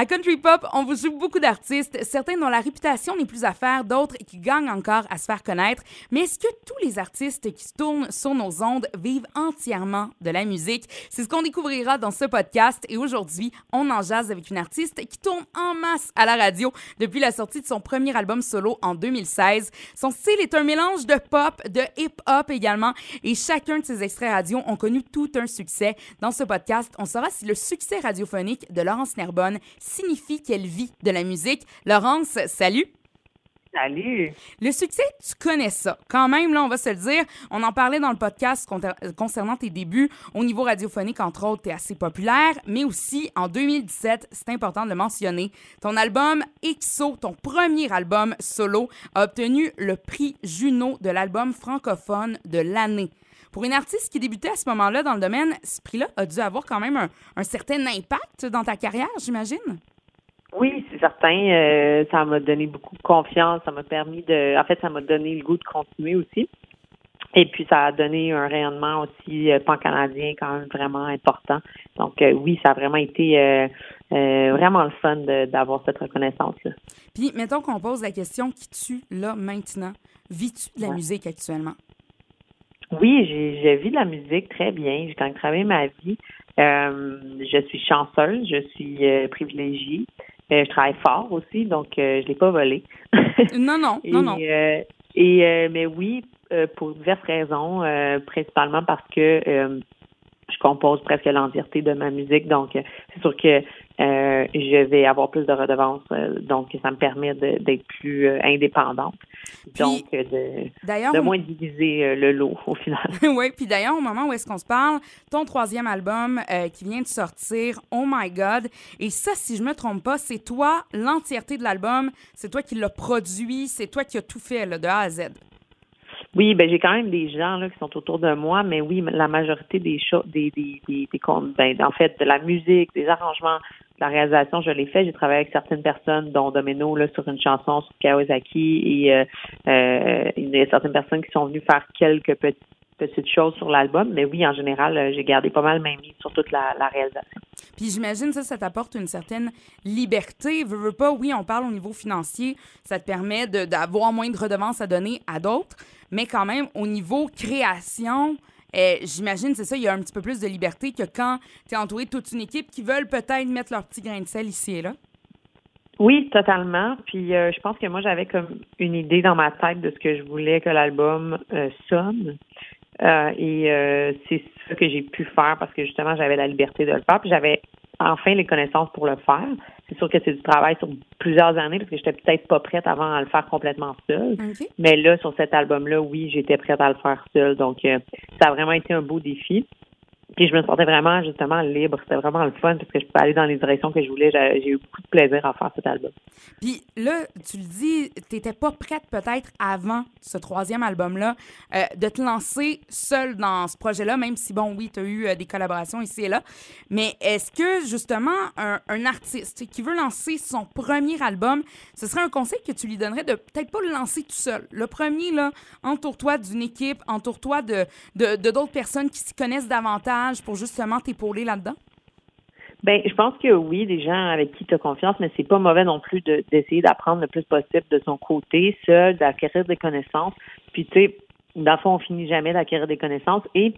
À Country Pop, on vous joue beaucoup d'artistes, certains dont la réputation n'est plus à faire, d'autres qui gagnent encore à se faire connaître. Mais est-ce que tous les artistes qui tournent sur nos ondes vivent entièrement de la musique? C'est ce qu'on découvrira dans ce podcast. Et aujourd'hui, on en jase avec une artiste qui tourne en masse à la radio depuis la sortie de son premier album solo en 2016. Son style est un mélange de pop, de hip-hop également. Et chacun de ses extraits radio ont connu tout un succès. Dans ce podcast, on saura si le succès radiophonique de Laurence Nerbonne signifie qu'elle vit de la musique. Laurence, salut! Salut! Le succès, tu connais ça. Quand même, là, on va se le dire. On en parlait dans le podcast concernant tes débuts. Au niveau radiophonique, entre autres, tu es assez populaire. Mais aussi, en 2017, c'est important de le mentionner, ton album EXO, ton premier album solo, a obtenu le prix Juno de l'album francophone de l'année. Pour une artiste qui débutait à ce moment-là dans le domaine, ce prix-là a dû avoir quand même un, certain impact dans ta carrière, j'imagine? Oui, c'est certain. Euh, ça m'a donné beaucoup de confiance. Ça m'a permis de. En fait, ça m'a donné le goût de continuer aussi. Et puis, ça a donné un rayonnement aussi euh, pan-canadien quand même vraiment important. Donc, euh, oui, ça a vraiment été vraiment le fun d'avoir cette reconnaissance-là. Puis, mettons qu'on pose la question qui tue là maintenant? Vis-tu de la musique actuellement? Oui, j'ai vis de la musique très bien. J'ai quand même travaillé ma vie. Euh, je suis chanceuse, je suis euh, privilégiée. Euh, je travaille fort aussi, donc je l'ai pas volé. non, non, non, non. et mais oui, pour diverses raisons, principalement parce que je compose presque l'entièreté de ma musique, donc c'est sûr que euh, je vais avoir plus de redevances, euh, donc ça me permet d'être plus euh, indépendante. donc, de, de moins diviser le lot au final. oui, puis d'ailleurs, au moment où est-ce qu'on se parle, ton troisième album qui vient de sortir, Oh My God, et ça, si je me trompe pas, c'est toi, l'entièreté de l'album, c'est toi qui l'as produit, c'est toi qui as tout fait là, de A à Z. Oui, ben j'ai quand même des gens là qui sont autour de moi, mais oui, la majorité des choses, des, des, des, des ben, en fait, de la musique, des arrangements, la réalisation, je l'ai fait. J'ai travaillé avec certaines personnes, dont Domino, là, sur une chanson sur Kawasaki et euh, euh, il y a certaines personnes qui sont venues faire quelques petites choses sur l'album, mais oui, en général, euh, j'ai gardé pas mal même sur toute la, réalisation. Puis j'imagine ça, ça t'apporte une certaine liberté. Veux, veux pas, oui, on parle au niveau financier, ça te permet d'avoir moins de redevances à donner à d'autres, mais quand même, au niveau création, euh, j'imagine, c'est ça, il y a un petit peu plus de liberté que quand tu es entouré de toute une équipe qui veulent peut-être mettre leur petit grain de sel ici et là. Oui, totalement. Puis euh, je pense que moi, j'avais comme une idée dans ma tête de ce que je voulais que l'album euh, sonne. et c'est ça que j'ai pu faire parce que justement, j'avais la liberté de le faire. Puis j'avais enfin les connaissances pour le faire. C'est sûr que c'est du travail sur plusieurs années parce que j'étais peut-être pas prête avant à le faire complètement seule. Mais là, sur cet album-là, oui, j'étais prête à le faire seule. Donc, euh, ça a vraiment été un beau défi. Puis je me sentais vraiment justement libre. C'était vraiment le fun parce que je pouvais aller dans les directions que je voulais. J'ai eu beaucoup de plaisir à faire cet album. Puis là, tu le dis, tu n'étais pas prête peut-être avant ce troisième album-là euh, de te lancer seule dans ce projet-là, même si, bon, oui, tu as eu euh, des collaborations ici et là. Mais est-ce que justement, un, artiste qui veut lancer son premier album, ce serait un conseil que tu lui donnerais de peut-être pas le lancer tout seul? Le premier, là, entoure-toi d'une équipe, entoure-toi de d'autres personnes qui s'y connaissent davantage pour justement t'épauler là-dedans? Ben, je pense que oui, des gens avec qui tu as confiance, mais c'est pas mauvais non plus d'essayer d'apprendre le plus possible de son côté, seul, d'acquérir des connaissances. Puis, tu sais, dans le fond, on finit jamais d'acquérir des connaissances. Et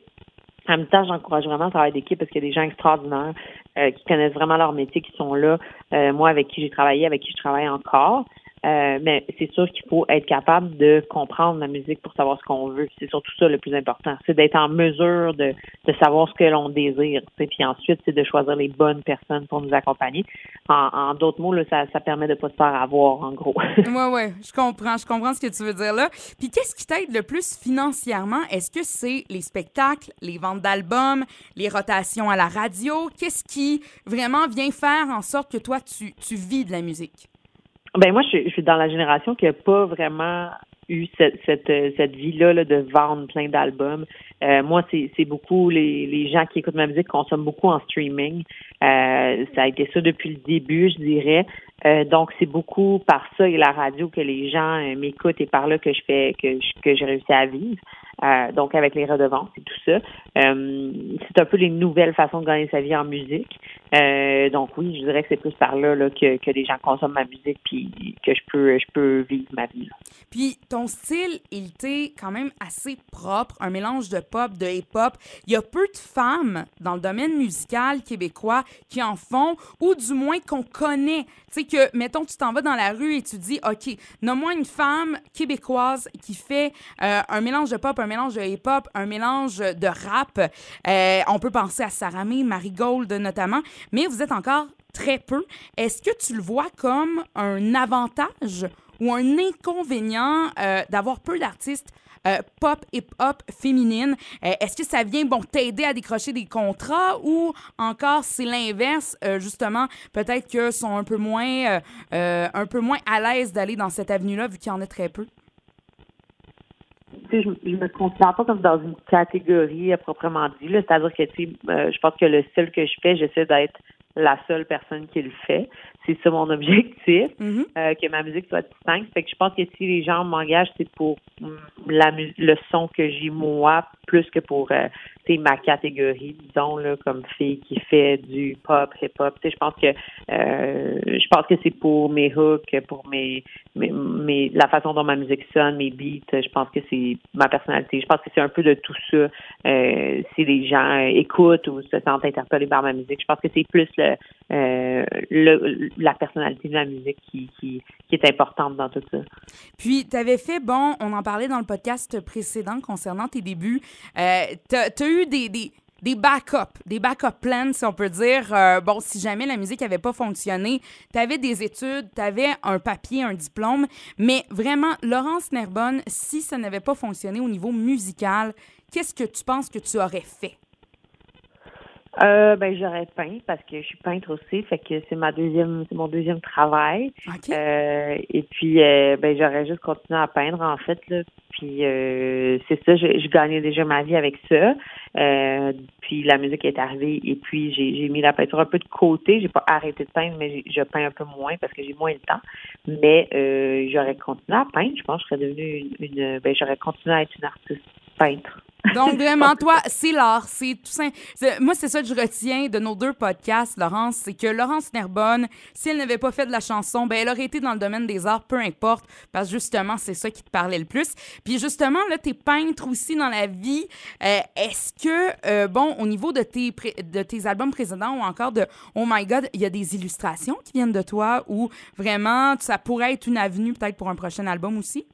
en même temps, j'encourage vraiment le travail d'équipe parce qu'il y a des gens extraordinaires euh, qui connaissent vraiment leur métier, qui sont là. Euh, moi, avec qui j'ai travaillé, avec qui je travaille encore. Euh, mais c'est sûr qu'il faut être capable de comprendre la musique pour savoir ce qu'on veut. C'est surtout ça le plus important. C'est d'être en mesure de, de savoir ce que l'on désire. Puis ensuite, c'est de choisir les bonnes personnes pour nous accompagner. En, d'autres mots, là, ça, ça permet de pas se faire avoir, en gros. oui, oui, je comprends. Je comprends ce que tu veux dire là. Puis qu'est-ce qui t'aide le plus financièrement? Est-ce que c'est les spectacles, les ventes d'albums, les rotations à la radio? Qu'est-ce qui vraiment vient faire en sorte que toi, tu, tu vis de la musique? Ben moi, je, suis dans la génération qui n'a pas vraiment eu cette, cette, cette vie-là là, de vendre plein d'albums. Euh, moi, c'est beaucoup les, les gens qui écoutent ma musique consomment beaucoup en streaming. Euh, ça a été ça depuis le début, je dirais. Euh, donc, c'est beaucoup par ça et la radio que les gens euh, m'écoutent et par là que je fais que que j'ai réussi à vivre. Euh, donc avec les redevances et tout ça. Euh, c'est un peu les nouvelles façons de gagner sa vie en musique. Euh, donc oui, je dirais que c'est plus par là, que, que les gens consomment ma musique puis que je peux je peux vivre ma vie. Puis ton style, il était quand même assez propre, un mélange de pop, de hip-hop. Il y a peu de femmes dans le domaine musical québécois qui en font, ou du moins qu'on connaît. Tu sais que, mettons, tu t'en vas dans la rue et tu dis, OK, nomme-moi une femme québécoise qui fait un mélange de pop, un mélange de hip-hop, un mélange de rap. Euh, on peut penser à Saramé, Marigold notamment, mais vous êtes encore très peu. Est-ce que tu le vois comme un avantage ou un inconvénient euh, d'avoir peu d'artistes euh, pop hip-hop féminines. Est-ce que ça vient bon t'aider à décrocher des contrats ou encore c'est l'inverse justement peut-être que sont un peu moins un peu moins à l'aise d'aller dans cette avenue-là vu qu'il y en a très peu? Je, je me considère pas comme dans une catégorie à proprement dit. C'est-à-dire que euh, je pense que le seul que je fais, j'essaie d'être la seule personne qui le fait. C'est ça mon objectif, mm-hmm. euh, que ma musique soit distincte. Fait que je pense que si les gens m'engagent, c'est pour la le son que j'ai moi, plus que pour euh, ma catégorie, disons, là, comme fille qui fait du pop, hip-hop. Je pense que euh, je pense que c'est pour mes hooks, pour mes, mes, la façon dont ma musique sonne, mes beats. Je pense que c'est ma personnalité. Je pense que c'est un peu de tout ça. Si les gens écoutent ou se sentent interpellés par ma musique, je pense que c'est plus le, euh, la personnalité de la musique qui, qui, qui est importante dans tout ça. Puis, tu avais fait, bon, on en parlait dans le podcast précédent concernant tes débuts. Euh, tu as, eu des, des, des backups, des backup plans, si on peut dire. Euh, bon, si jamais la musique n'avait pas fonctionné, tu avais des études, tu avais un papier, un diplôme, mais vraiment, Laurence Nerbonne, si ça n'avait pas fonctionné au niveau musical, qu'est-ce que tu penses que tu aurais fait? Euh, ben j'aurais peint parce que je suis peintre aussi, fait que c'est ma deuxième, c'est mon deuxième travail. Euh, et puis euh, ben j'aurais juste continué à peindre en fait là. Puis euh, c'est ça, je, je, gagnais déjà ma vie avec ça. puis la musique est arrivée et puis j'ai, j'ai mis la peinture un peu de côté. J'ai pas arrêté de peindre, mais je peins un peu moins parce que j'ai moins le temps. Mais j'aurais continué à peindre. Je pense que je serais devenue une, une ben j'aurais continué à être une artiste peintre. Donc, vraiment, toi, c'est l'art. C'est tout simple. Moi, c'est ça que je retiens de nos deux podcasts, Laurence. C'est que Laurence Nerbonne, si elle n'avait pas fait de la chanson, ben, elle aurait été dans le domaine des arts, peu importe, parce que justement, c'est ça qui te parlait le plus. Puis, justement, là, t'es peintre aussi dans la vie. Euh, est-ce que, euh, bon, au niveau de tes, de tes albums précédents ou encore de Oh My God, il y a des illustrations qui viennent de toi ou vraiment, ça pourrait être une avenue peut-être pour un prochain album aussi?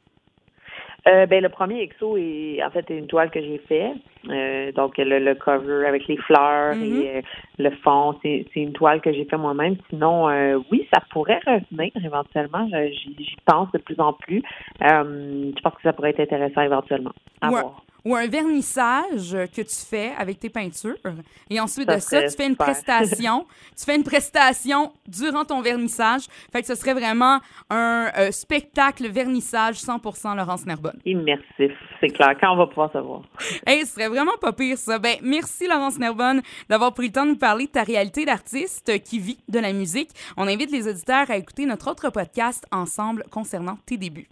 Euh, ben le premier EXO est en fait une toile que j'ai fait. Euh, donc le, cover avec les fleurs et mm-hmm. euh, le fond, c'est une toile que j'ai fait moi-même. Sinon, oui, ça pourrait revenir éventuellement. J'y pense de plus en plus. je pense que ça pourrait être intéressant éventuellement à voir ou un vernissage que tu fais avec tes peintures. Et ensuite de ça, tu fais une prestation. tu fais une prestation durant ton vernissage. Fait que ce serait vraiment un euh, spectacle vernissage 100% Laurence Nerbonne. Immersif, c'est clair. Quand on va pouvoir savoir. Hey, ce serait vraiment pas pire ça. Ben, merci Laurence Nerbonne d'avoir pris le temps de nous parler de ta réalité d'artiste qui vit de la musique. On invite les auditeurs à écouter notre autre podcast ensemble concernant tes débuts.